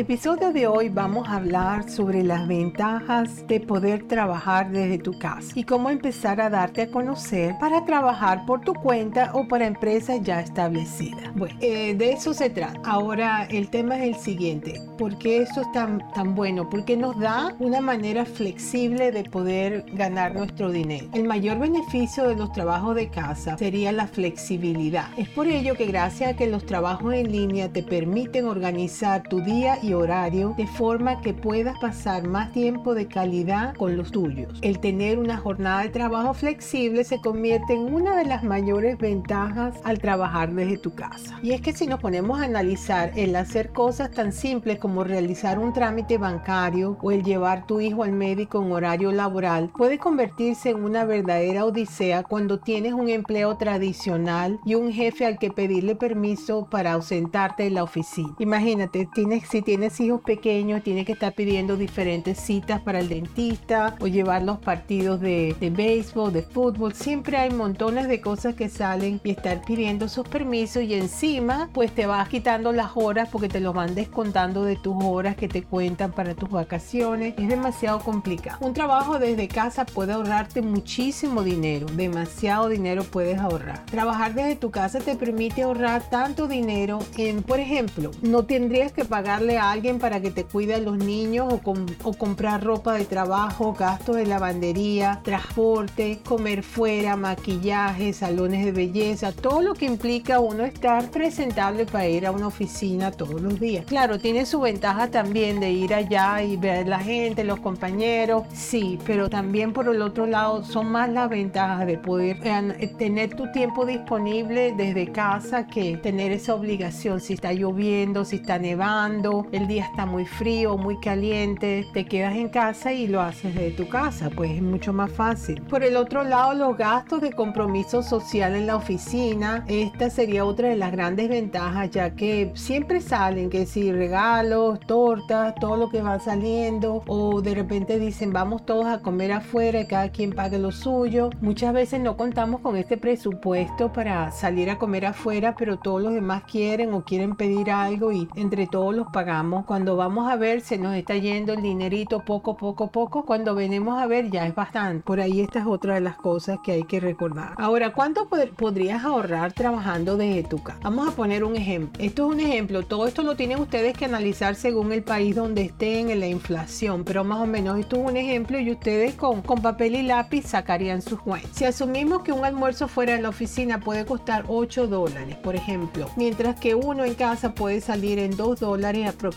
El episodio de hoy vamos a hablar sobre las ventajas de poder trabajar desde tu casa y cómo empezar a darte a conocer para trabajar por tu cuenta o para empresas ya establecidas. Bueno, eh, de eso se trata. Ahora el tema es el siguiente. ¿Por qué esto es tan bueno? Porque nos da una manera flexible de poder ganar nuestro dinero. El mayor beneficio de los trabajos de casa sería la flexibilidad. Es por ello que gracias a que los trabajos en línea te permiten organizar tu día y horario de forma que puedas pasar más tiempo de calidad con los tuyos. El tener una jornada de trabajo flexible se convierte en una de las mayores ventajas al trabajar desde tu casa. Y es que si nos ponemos a analizar el hacer cosas tan simples como realizar un trámite bancario o el llevar tu hijo al médico en horario laboral puede convertirse en una verdadera odisea cuando tienes un empleo tradicional y un jefe al que pedirle permiso para ausentarte de la oficina. Imagínate, tienes si tienes hijos pequeños, tienes que estar pidiendo diferentes citas para el dentista o llevar los partidos de, de béisbol, de fútbol. Siempre hay montones de cosas que salen y estar pidiendo esos permisos y encima pues te vas quitando las horas porque te lo van descontando de tus horas que te cuentan para tus vacaciones. Es demasiado complicado. Un trabajo desde casa puede ahorrarte muchísimo dinero, demasiado dinero puedes ahorrar. Trabajar desde tu casa te permite ahorrar tanto dinero en, por ejemplo, no tendrías que pagarle a alguien para que te cuide a los niños o, comprar ropa de trabajo, gastos de lavandería, transporte, comer fuera, maquillaje, salones de belleza, todo lo que implica uno estar presentable para ir a una oficina todos los días. Claro, tiene su ventaja también de ir allá y ver la gente, los compañeros, sí, pero también por el otro lado son más las ventajas de poder eh, tener tu tiempo disponible desde casa que tener esa obligación si está lloviendo, si está nevando, el día está muy frío, muy caliente, te quedas en casa y lo haces desde tu casa, pues es mucho más fácil. Por el otro lado, los gastos de compromiso social en la oficina, esta sería otra de las grandes ventajas, ya que siempre salen que si regalos, tortas, todo lo que va saliendo, o de repente dicen vamos todos a comer afuera y cada quien pague lo suyo. Muchas veces no contamos con este presupuesto para salir a comer afuera, pero todos los demás quieren o quieren pedir algo y entre todos los pagamos cuando vamos a ver se nos está yendo el dinerito poco, poco, poco. Cuando venimos a ver ya es bastante. Por ahí esta es otra de las cosas que hay que recordar. Ahora, ¿cuánto podrías ahorrar trabajando desde tu casa? Vamos a poner un ejemplo. Esto es un ejemplo. Todo esto lo tienen ustedes que analizar según el país donde estén en la inflación. Pero más o menos esto es un ejemplo y ustedes con, con papel y lápiz sacarían sus cuentas. Si asumimos que un almuerzo fuera de la oficina puede costar 8 dólares, por ejemplo, mientras que uno en casa puede salir en 2 dólares aproximadamente.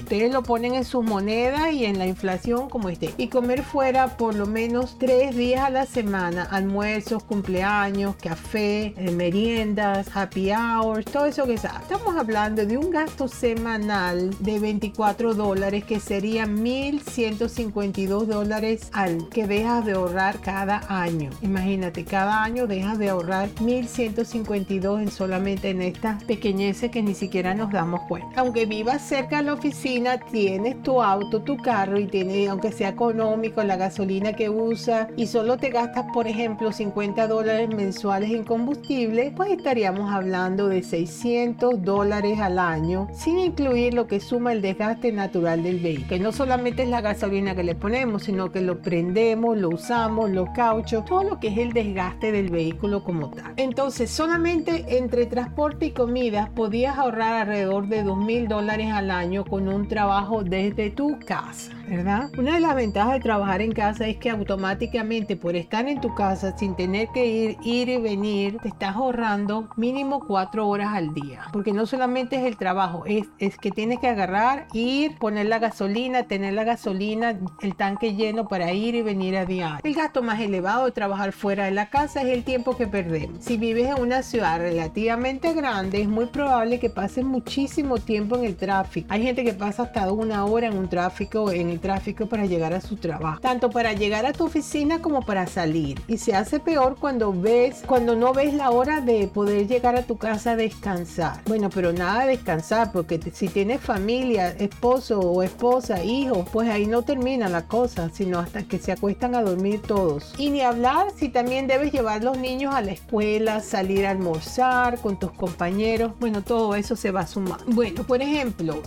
Ustedes lo ponen en sus monedas y en la inflación como esté. Y comer fuera por lo menos tres días a la semana, almuerzos, cumpleaños, café, eh, meriendas, happy hours, todo eso que está. Estamos hablando de un gasto semanal de 24 dólares que sería 1.152 dólares al que dejas de ahorrar cada año. Imagínate, cada año dejas de ahorrar 1.152 en solamente en estas pequeñeces que ni siquiera nos damos cuenta. Aunque vivas cerca de la oficina, tienes tu auto, tu carro y tiene, aunque sea económico, la gasolina que usa y solo te gastas, por ejemplo, 50 dólares mensuales en combustible, pues estaríamos hablando de 600 dólares al año, sin incluir lo que suma el desgaste natural del vehículo, que no solamente es la gasolina que le ponemos, sino que lo prendemos, lo usamos, los cauchos, todo lo que es el desgaste del vehículo como tal. Entonces, solamente entre transporte y comida podías ahorrar alrededor de 2 mil dólares al año con un trabajo desde tu casa, ¿verdad? Una de las ventajas de trabajar en casa es que automáticamente por estar en tu casa sin tener que ir, ir y venir, te estás ahorrando mínimo cuatro horas al día. Porque no solamente es el trabajo, es, es que tienes que agarrar, ir, poner la gasolina, tener la gasolina, el tanque lleno para ir y venir a diario. El gasto más elevado de trabajar fuera de la casa es el tiempo que perdemos. Si vives en una ciudad relativamente grande, es muy probable que pases muchísimo tiempo en el tráfico hay gente que pasa hasta una hora en un tráfico, en el tráfico para llegar a su trabajo, tanto para llegar a tu oficina como para salir. Y se hace peor cuando ves, cuando no ves la hora de poder llegar a tu casa a descansar. Bueno, pero nada de descansar, porque si tienes familia, esposo o esposa, hijo, pues ahí no termina la cosa, sino hasta que se acuestan a dormir todos. Y ni hablar si también debes llevar los niños a la escuela, salir a almorzar con tus compañeros, bueno, todo eso se va a sumar. Bueno, por ejemplo,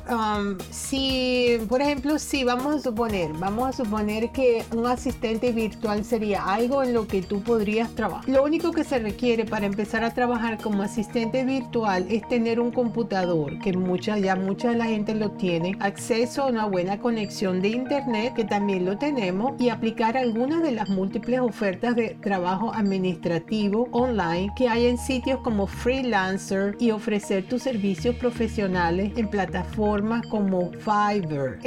si, por ejemplo, si vamos suponer, vamos a suponer que un asistente virtual sería algo en lo que tú podrías trabajar. Lo único que se requiere para empezar a trabajar como asistente virtual es tener un computador, que mucha, ya mucha de la gente lo tiene, acceso a una buena conexión de internet, que también lo tenemos, y aplicar algunas de las múltiples ofertas de trabajo administrativo online que hay en sitios como freelancer y ofrecer tus servicios profesionales en plataformas como Fiverr,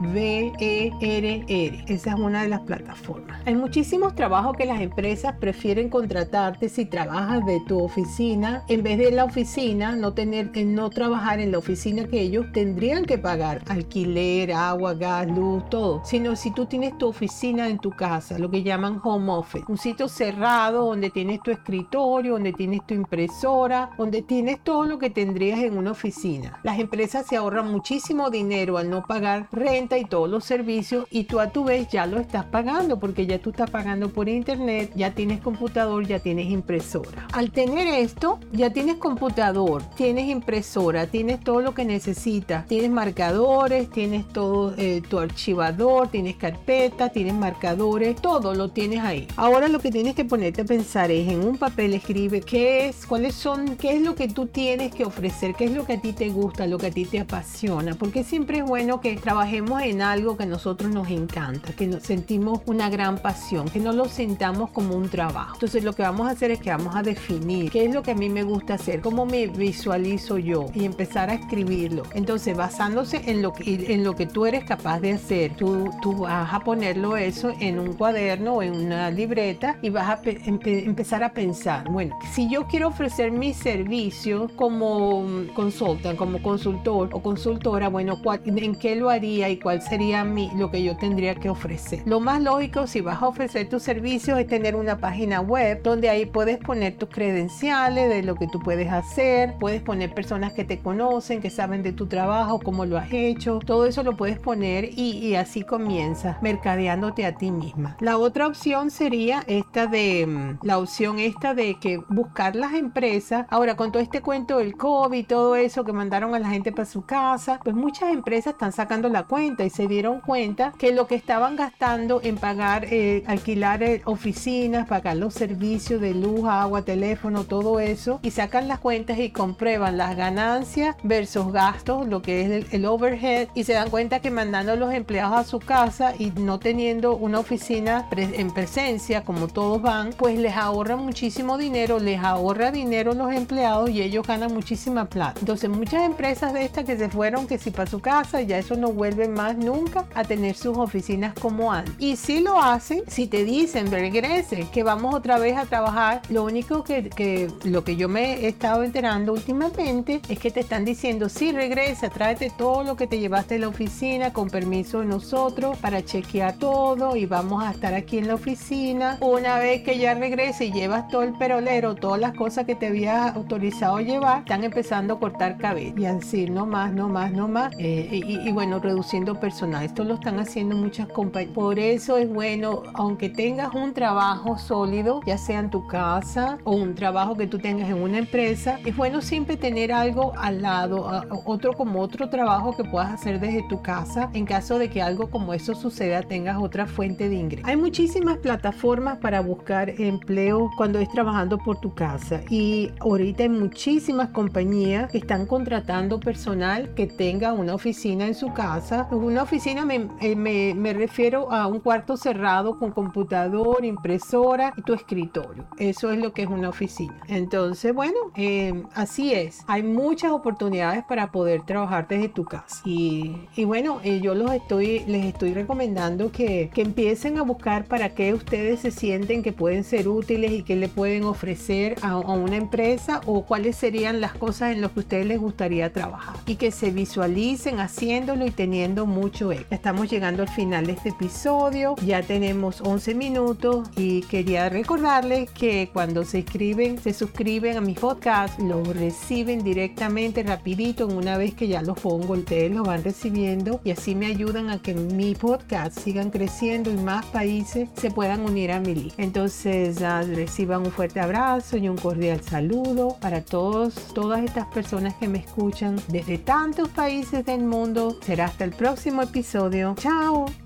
F-I-V-E-R-R. Esa es una de las plataformas. Hay muchísimos trabajos que las empresas prefieren contratarte si trabajas de tu oficina en vez de la oficina, no tener que no trabajar en la oficina que ellos tendrían que pagar alquiler, agua, gas, luz, todo, sino si tú tienes tu oficina en tu casa, lo que llaman home office, un sitio cerrado donde tienes tu escritorio, donde tienes tu impresora, donde tienes todo lo que tendrías en una oficina. Las empresas se ahorran muchísimo dinero al no pagar renta y todos los servicios y tú a tu vez ya lo estás pagando porque ya tú estás pagando por internet, ya tienes computador, ya tienes impresora. Al tener esto, ya tienes computador, tienes impresora, tienes todo lo que necesitas, tienes marcadores, tienes todo eh, tu archivador, tienes carpeta, tienes marcadores, todo lo tienes ahí. Ahora lo que tienes que ponerte a pensar es en un papel escribe qué es, cuáles son, qué es lo que tú tienes que ofrecer, qué es lo que a ti te gusta, lo que a ti te apasiona, porque siempre es bueno que trabajemos en algo que a nosotros nos encanta, que nos sentimos una gran pasión, que no lo sentamos como un trabajo. Entonces lo que vamos a hacer es que vamos a definir qué es lo que a mí me gusta hacer, cómo me visualizo yo y empezar a escribirlo. Entonces basándose en lo que, en lo que tú eres capaz de hacer, tú, tú vas a ponerlo eso en un cuaderno o en una libreta y vas a empezar a pensar, bueno, si yo quiero ofrecer mi servicio como consultant, como consultor o consultora, bueno, ¿en qué lo haría y cuál sería mi, lo que yo tendría que ofrecer? Lo más lógico si vas a ofrecer tus servicios es tener una página web donde ahí puedes poner tus credenciales de lo que tú puedes hacer, puedes poner personas que te conocen, que saben de tu trabajo, cómo lo has hecho, todo eso lo puedes poner y, y así comienzas mercadeándote a ti misma. La otra opción sería esta de mm, la opción esta de que buscar las empresas. Ahora con todo este cuento del COVID todo eso que mandaron a la gente para su casa, pues muchas empresas están sacando la cuenta y se dieron cuenta que lo que estaban gastando en pagar, eh, alquilar eh, oficinas, pagar los servicios de luz, agua, teléfono, todo eso y sacan las cuentas y comprueban las ganancias versus gastos, lo que es el, el overhead y se dan cuenta que mandando a los empleados a su casa y no teniendo una oficina en presencia como todos van, pues les ahorra muchísimo dinero, les ahorra dinero los empleados y ellos ganan muchísima plata. Entonces muchas empresas de estas que se fueron que si para su casa ya eso no vuelve más nunca a tener sus oficinas como antes. Y si lo hacen, si te dicen regrese, que vamos otra vez a trabajar, lo único que, que lo que yo me he estado enterando últimamente es que te están diciendo sí regresa, tráete todo lo que te llevaste a la oficina con permiso de nosotros para chequear todo y vamos a estar aquí en la oficina. Una vez que ya regrese y llevas todo el perolero, todas las cosas que te había autorizado llevar, están empezando a cortar cabello y así, no más, no más, no más. Eh, y, y, bueno, reduciendo personal. Esto lo están haciendo muchas compañías. Por eso es bueno, aunque tengas un trabajo sólido, ya sea en tu casa o un trabajo que tú tengas en una empresa, es bueno siempre tener algo al lado, otro como otro trabajo que puedas hacer desde tu casa en caso de que algo como eso suceda, tengas otra fuente de ingreso. Hay muchísimas plataformas para buscar empleo cuando es trabajando por tu casa y ahorita hay muchísimas compañías que están contratando personal que tenga una oficina en su casa. Una oficina me, eh, me, me refiero a un cuarto cerrado con computador, impresora y tu escritorio. Eso es lo que es una oficina. Entonces, bueno, eh, así es. Hay muchas oportunidades para poder trabajar desde tu casa. Y, y bueno, eh, yo los estoy, les estoy recomendando que, que empiecen a buscar para qué ustedes se sienten que pueden ser útiles y qué le pueden ofrecer a, a una empresa o cuáles serían las cosas en las que ustedes les gustaría trabajar. Y que se visualicen haciéndolo y teniendo mucho éxito. Estamos llegando al final de este episodio. Ya tenemos 11 minutos y quería recordarles que cuando se inscriben, se suscriben a mi podcast, lo reciben directamente, rapidito, una vez que ya los pongo, ustedes lo van recibiendo y así me ayudan a que mi podcast sigan creciendo y más países se puedan unir a mi lista. Entonces, reciban un fuerte abrazo y un cordial saludo para todos, todas estas personas que me escuchan desde tantos países del mundo. Será hasta el próximo episodio. Chao.